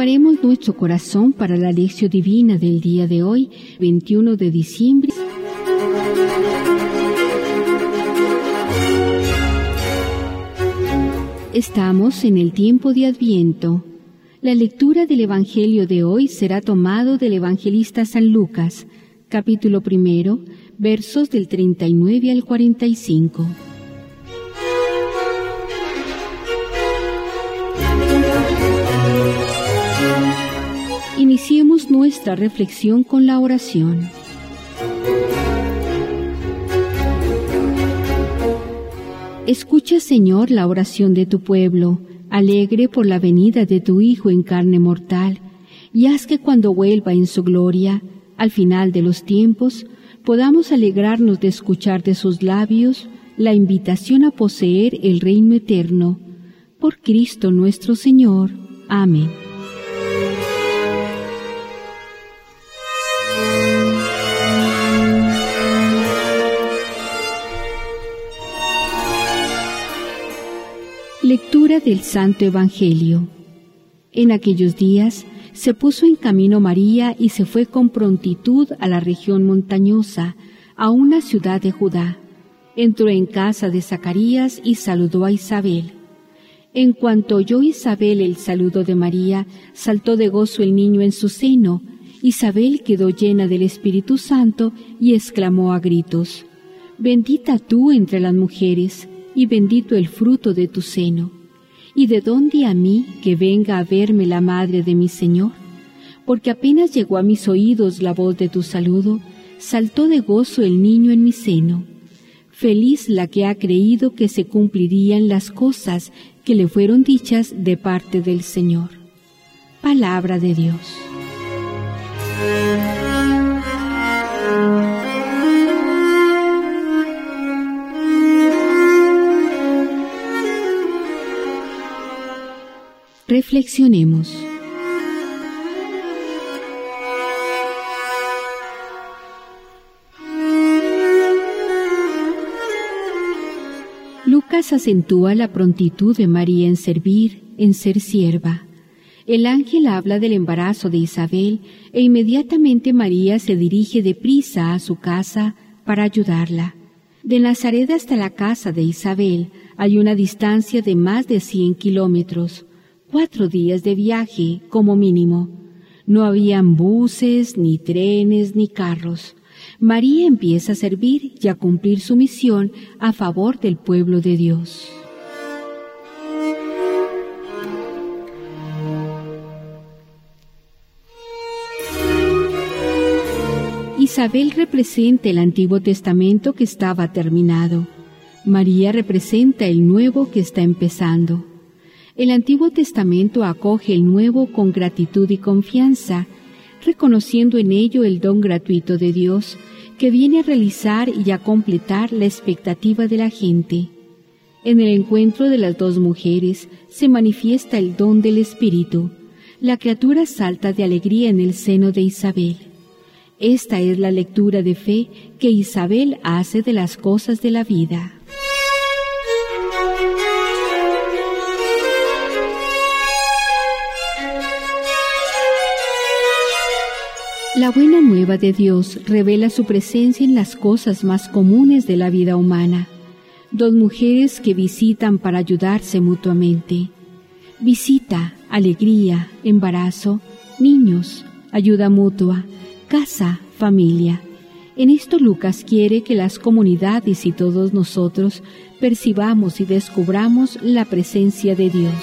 Preparemos nuestro corazón para la lección divina del día de hoy, 21 de diciembre. Estamos en el tiempo de Adviento. La lectura del Evangelio de hoy será tomado del evangelista San Lucas, capítulo primero, versos del 39 al 45. Iniciemos nuestra reflexión con la oración. Escucha, Señor, la oración de tu pueblo, alegre por la venida de tu Hijo en carne mortal, y haz que cuando vuelva en su gloria, al final de los tiempos, podamos alegrarnos de escuchar de sus labios la invitación a poseer el reino eterno. Por Cristo nuestro Señor. Amén. Lectura del Santo Evangelio. En aquellos días se puso en camino María y se fue con prontitud a la región montañosa, a una ciudad de Judá. Entró en casa de Zacarías y saludó a Isabel. En cuanto oyó Isabel el saludo de María, saltó de gozo el niño en su seno. Isabel quedó llena del Espíritu Santo y exclamó a gritos, Bendita tú entre las mujeres, y bendito el fruto de tu seno. ¿Y de dónde a mí que venga a verme la madre de mi Señor? Porque apenas llegó a mis oídos la voz de tu saludo, saltó de gozo el niño en mi seno. Feliz la que ha creído que se cumplirían las cosas que le fueron dichas de parte del Señor. Palabra de Dios. Reflexionemos. Lucas acentúa la prontitud de María en servir, en ser sierva. El ángel habla del embarazo de Isabel e inmediatamente María se dirige deprisa a su casa para ayudarla. De Nazaret hasta la casa de Isabel hay una distancia de más de 100 kilómetros cuatro días de viaje como mínimo. No habían buses, ni trenes, ni carros. María empieza a servir y a cumplir su misión a favor del pueblo de Dios. Isabel representa el Antiguo Testamento que estaba terminado. María representa el Nuevo que está empezando. El Antiguo Testamento acoge el Nuevo con gratitud y confianza, reconociendo en ello el don gratuito de Dios que viene a realizar y a completar la expectativa de la gente. En el encuentro de las dos mujeres se manifiesta el don del Espíritu. La criatura salta de alegría en el seno de Isabel. Esta es la lectura de fe que Isabel hace de las cosas de la vida. La buena nueva de Dios revela su presencia en las cosas más comunes de la vida humana. Dos mujeres que visitan para ayudarse mutuamente. Visita, alegría, embarazo, niños, ayuda mutua, casa, familia. En esto Lucas quiere que las comunidades y todos nosotros percibamos y descubramos la presencia de Dios.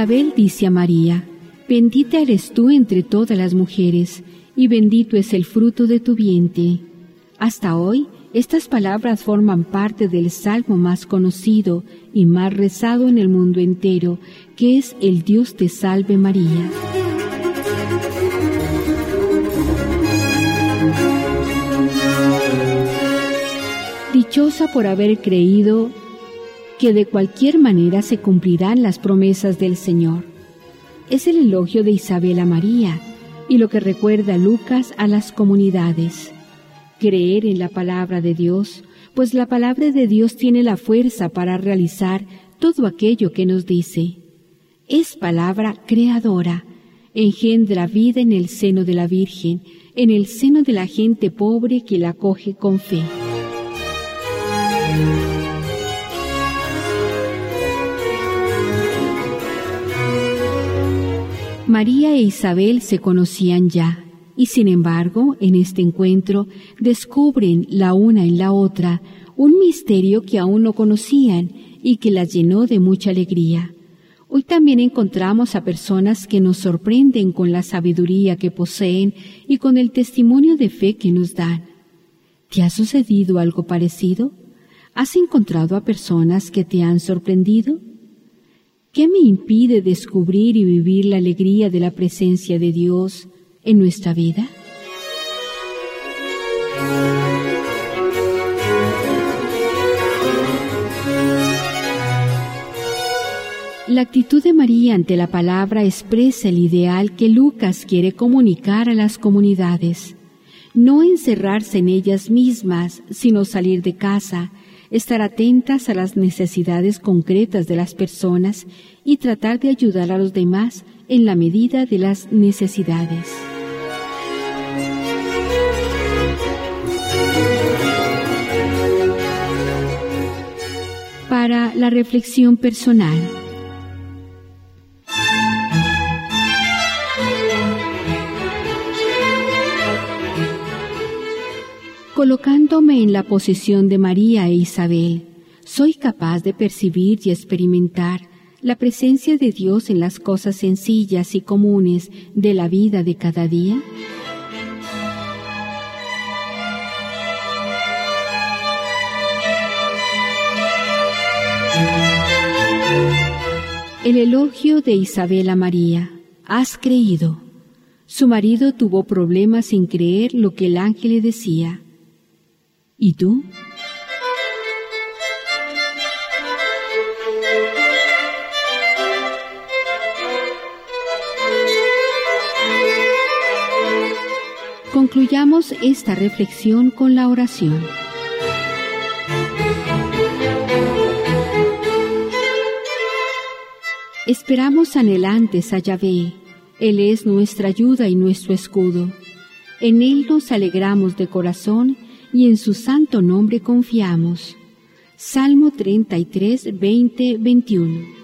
Isabel dice a María, Bendita eres tú entre todas las mujeres, y bendito es el fruto de tu vientre. Hasta hoy, estas palabras forman parte del salmo más conocido y más rezado en el mundo entero, que es el Dios te salve María. Dichosa por haber creído que de cualquier manera se cumplirán las promesas del Señor. Es el elogio de Isabel a María y lo que recuerda Lucas a las comunidades. creer en la palabra de Dios, pues la palabra de Dios tiene la fuerza para realizar todo aquello que nos dice. Es palabra creadora, engendra vida en el seno de la Virgen, en el seno de la gente pobre que la acoge con fe. María e Isabel se conocían ya, y sin embargo, en este encuentro descubren la una en la otra un misterio que aún no conocían y que las llenó de mucha alegría. Hoy también encontramos a personas que nos sorprenden con la sabiduría que poseen y con el testimonio de fe que nos dan. ¿Te ha sucedido algo parecido? ¿Has encontrado a personas que te han sorprendido? ¿Qué me impide descubrir y vivir la alegría de la presencia de Dios en nuestra vida? La actitud de María ante la palabra expresa el ideal que Lucas quiere comunicar a las comunidades. No encerrarse en ellas mismas, sino salir de casa, estar atentas a las necesidades concretas de las personas y tratar de ayudar a los demás en la medida de las necesidades. Para la reflexión personal. Colocándome en la posición de María e Isabel, soy capaz de percibir y experimentar la presencia de Dios en las cosas sencillas y comunes de la vida de cada día. El elogio de Isabel a María. Has creído. Su marido tuvo problemas sin creer lo que el ángel le decía. ¿Y tú? Concluyamos esta reflexión con la oración. Esperamos anhelantes a Yahvé. Él es nuestra ayuda y nuestro escudo. En Él nos alegramos de corazón y en su santo nombre confiamos. Salmo 33, 20, 21.